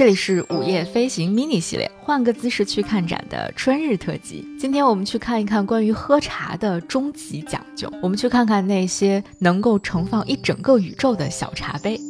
这里是午夜飞行 mini 系列，换个姿势去看展的春日特辑。今天我们去看一看关于喝茶的终极讲究，我们去看看那些能够盛放一整个宇宙的小茶杯。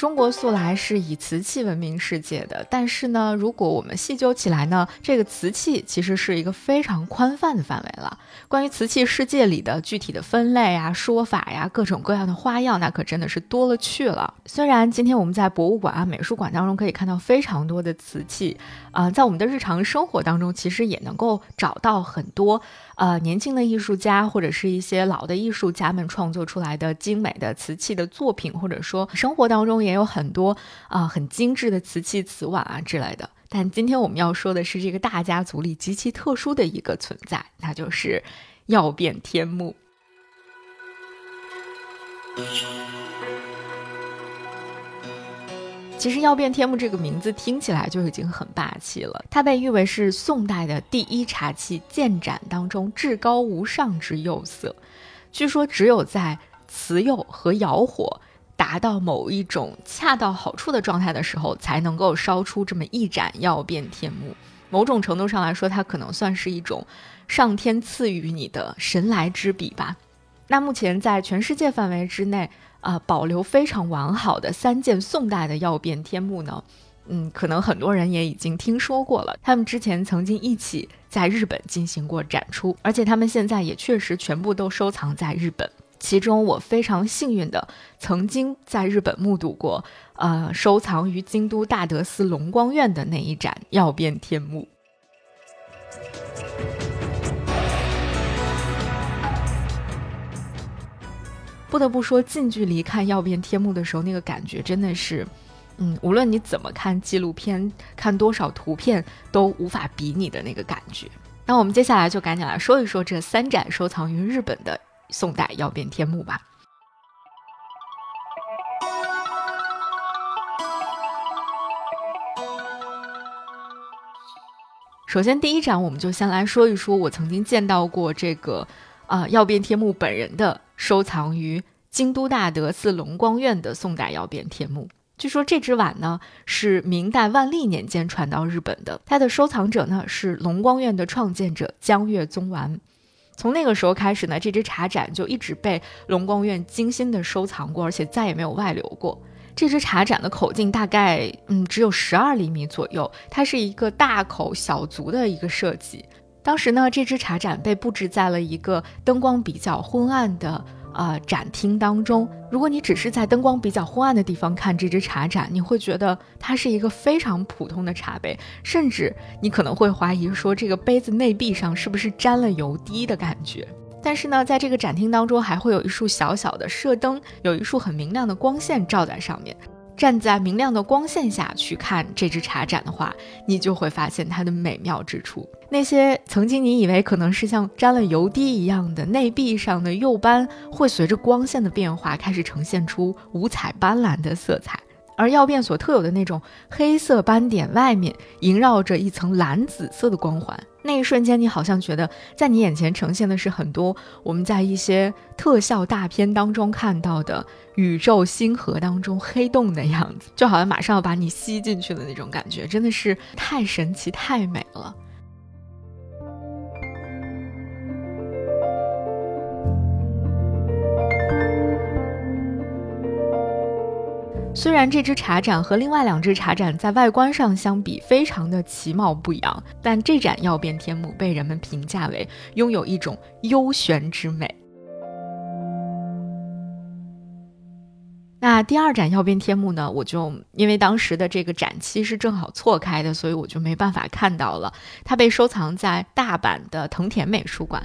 中国素来是以瓷器闻名世界的，但是呢，如果我们细究起来呢，这个瓷器其实是一个非常宽泛的范围了。关于瓷器世界里的具体的分类啊、说法呀、各种各样的花样，那可真的是多了去了。虽然今天我们在博物馆啊、美术馆当中可以看到非常多的瓷器，啊，在我们的日常生活当中，其实也能够找到很多。呃，年轻的艺术家或者是一些老的艺术家们创作出来的精美的瓷器的作品，或者说生活当中也也有很多啊很精致的瓷器、瓷碗啊之类的。但今天我们要说的是这个大家族里极其特殊的一个存在，那就是曜变天目。其实“曜变天目”这个名字听起来就已经很霸气了。它被誉为是宋代的第一茶器建盏当中至高无上之釉色。据说只有在瓷釉和窑火达到某一种恰到好处的状态的时候，才能够烧出这么一盏曜变天目。某种程度上来说，它可能算是一种上天赐予你的神来之笔吧。那目前在全世界范围之内。啊，保留非常完好的三件宋代的曜变天目呢，嗯，可能很多人也已经听说过了。他们之前曾经一起在日本进行过展出，而且他们现在也确实全部都收藏在日本。其中我非常幸运的曾经在日本目睹过，呃，收藏于京都大德寺龙光院的那一盏曜变天目。不得不说，近距离看曜变天幕的时候，那个感觉真的是，嗯，无论你怎么看纪录片，看多少图片，都无法比拟的那个感觉。那我们接下来就赶紧来说一说这三盏收藏于日本的宋代曜变天目吧。首先，第一盏我们就先来说一说，我曾经见到过这个啊曜变天目本人的。收藏于京都大德寺龙光院的宋代曜变天目，据说这只碗呢是明代万历年间传到日本的，它的收藏者呢是龙光院的创建者江月宗丸。从那个时候开始呢，这只茶盏就一直被龙光院精心的收藏过，而且再也没有外流过。这只茶盏的口径大概嗯只有十二厘米左右，它是一个大口小足的一个设计。当时呢，这只茶盏被布置在了一个灯光比较昏暗的呃展厅当中。如果你只是在灯光比较昏暗的地方看这只茶盏，你会觉得它是一个非常普通的茶杯，甚至你可能会怀疑说这个杯子内壁上是不是沾了油滴的感觉。但是呢，在这个展厅当中还会有一束小小的射灯，有一束很明亮的光线照在上面。站在明亮的光线下去看这只茶盏的话，你就会发现它的美妙之处。那些曾经你以为可能是像沾了油滴一样的内壁上的釉斑，会随着光线的变化开始呈现出五彩斑斓的色彩。而药变所特有的那种黑色斑点外面萦绕着一层蓝紫色的光环，那一瞬间，你好像觉得在你眼前呈现的是很多我们在一些特效大片当中看到的宇宙星河当中黑洞的样子，就好像马上要把你吸进去的那种感觉，真的是太神奇、太美了。虽然这只茶盏和另外两只茶盏在外观上相比非常的其貌不扬，但这盏曜变天目被人们评价为拥有一种幽玄之美。那第二盏曜变天目呢？我就因为当时的这个展期是正好错开的，所以我就没办法看到了。它被收藏在大阪的藤田美术馆。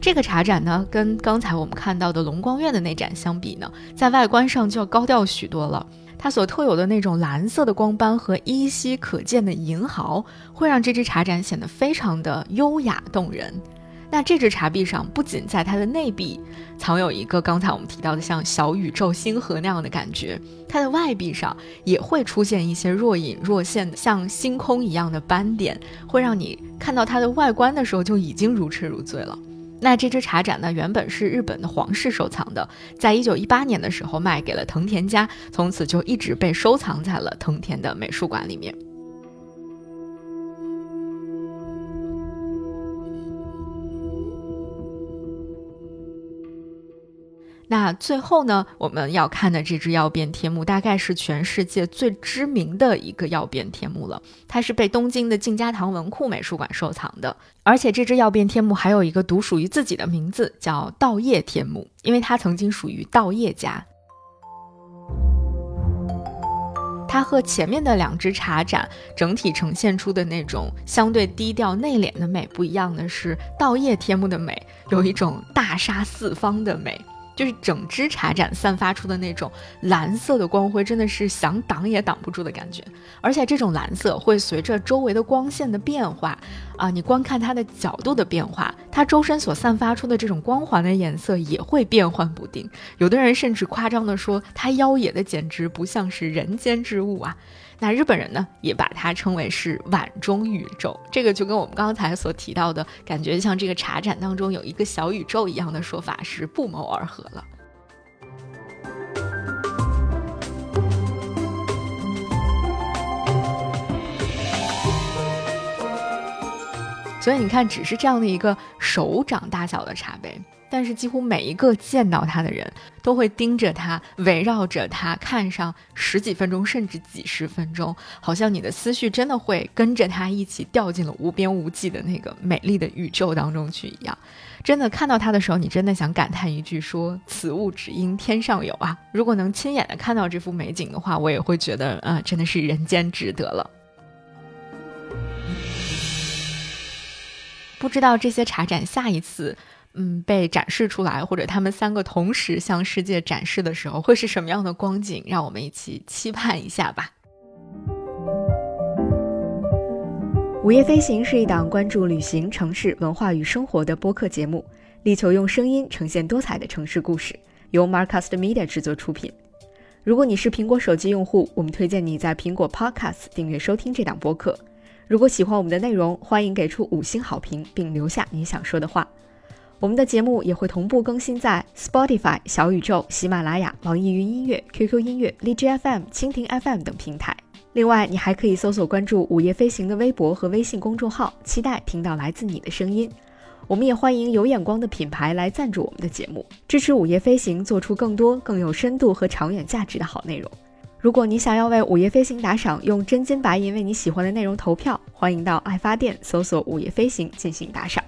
这个茶盏呢，跟刚才我们看到的龙光院的那盏相比呢，在外观上就要高调许多了。它所特有的那种蓝色的光斑和依稀可见的银毫，会让这只茶盏显得非常的优雅动人。那这只茶壁上，不仅在它的内壁藏有一个刚才我们提到的像小宇宙星河那样的感觉，它的外壁上也会出现一些若隐若现的像星空一样的斑点，会让你看到它的外观的时候就已经如痴如醉了。那这只茶盏呢，原本是日本的皇室收藏的，在一九一八年的时候卖给了藤田家，从此就一直被收藏在了藤田的美术馆里面。那最后呢，我们要看的这只曜变天目，大概是全世界最知名的一个曜变天目了。它是被东京的静家堂文库美术馆收藏的，而且这只曜变天目还有一个独属于自己的名字，叫稻叶天目，因为它曾经属于稻叶家。它和前面的两只茶盏整体呈现出的那种相对低调内敛的美不一样的是，稻叶天目的美有一种大杀四方的美。就是整只茶盏散发出的那种蓝色的光辉，真的是想挡也挡不住的感觉。而且这种蓝色会随着周围的光线的变化，啊，你观看它的角度的变化，它周身所散发出的这种光环的颜色也会变幻不定。有的人甚至夸张地说，它妖冶的简直不像是人间之物啊。那日本人呢，也把它称为是碗中宇宙，这个就跟我们刚才所提到的感觉像这个茶盏当中有一个小宇宙一样的说法是不谋而合了。所以你看，只是这样的一个手掌大小的茶杯。但是几乎每一个见到他的人都会盯着他，围绕着他看上十几分钟，甚至几十分钟，好像你的思绪真的会跟着他一起掉进了无边无际的那个美丽的宇宙当中去一样。真的看到他的时候，你真的想感叹一句说：“此物只应天上有啊！”如果能亲眼的看到这幅美景的话，我也会觉得，啊，真的是人间值得了。不知道这些茶盏下一次。嗯，被展示出来，或者他们三个同时向世界展示的时候，会是什么样的光景？让我们一起期盼一下吧。午夜飞行是一档关注旅行、城市文化与生活的播客节目，力求用声音呈现多彩的城市故事，由 Marcast Media 制作出品。如果你是苹果手机用户，我们推荐你在苹果 Podcast 订阅收听这档播客。如果喜欢我们的内容，欢迎给出五星好评，并留下你想说的话。我们的节目也会同步更新在 Spotify、小宇宙、喜马拉雅、网易云音乐、QQ 音乐、荔枝 FM、蜻蜓 FM 等平台。另外，你还可以搜索关注“午夜飞行”的微博和微信公众号，期待听到来自你的声音。我们也欢迎有眼光的品牌来赞助我们的节目，支持“午夜飞行”做出更多更有深度和长远价值的好内容。如果你想要为“午夜飞行”打赏，用真金白银为你喜欢的内容投票，欢迎到爱发电搜索“午夜飞行”进行打赏。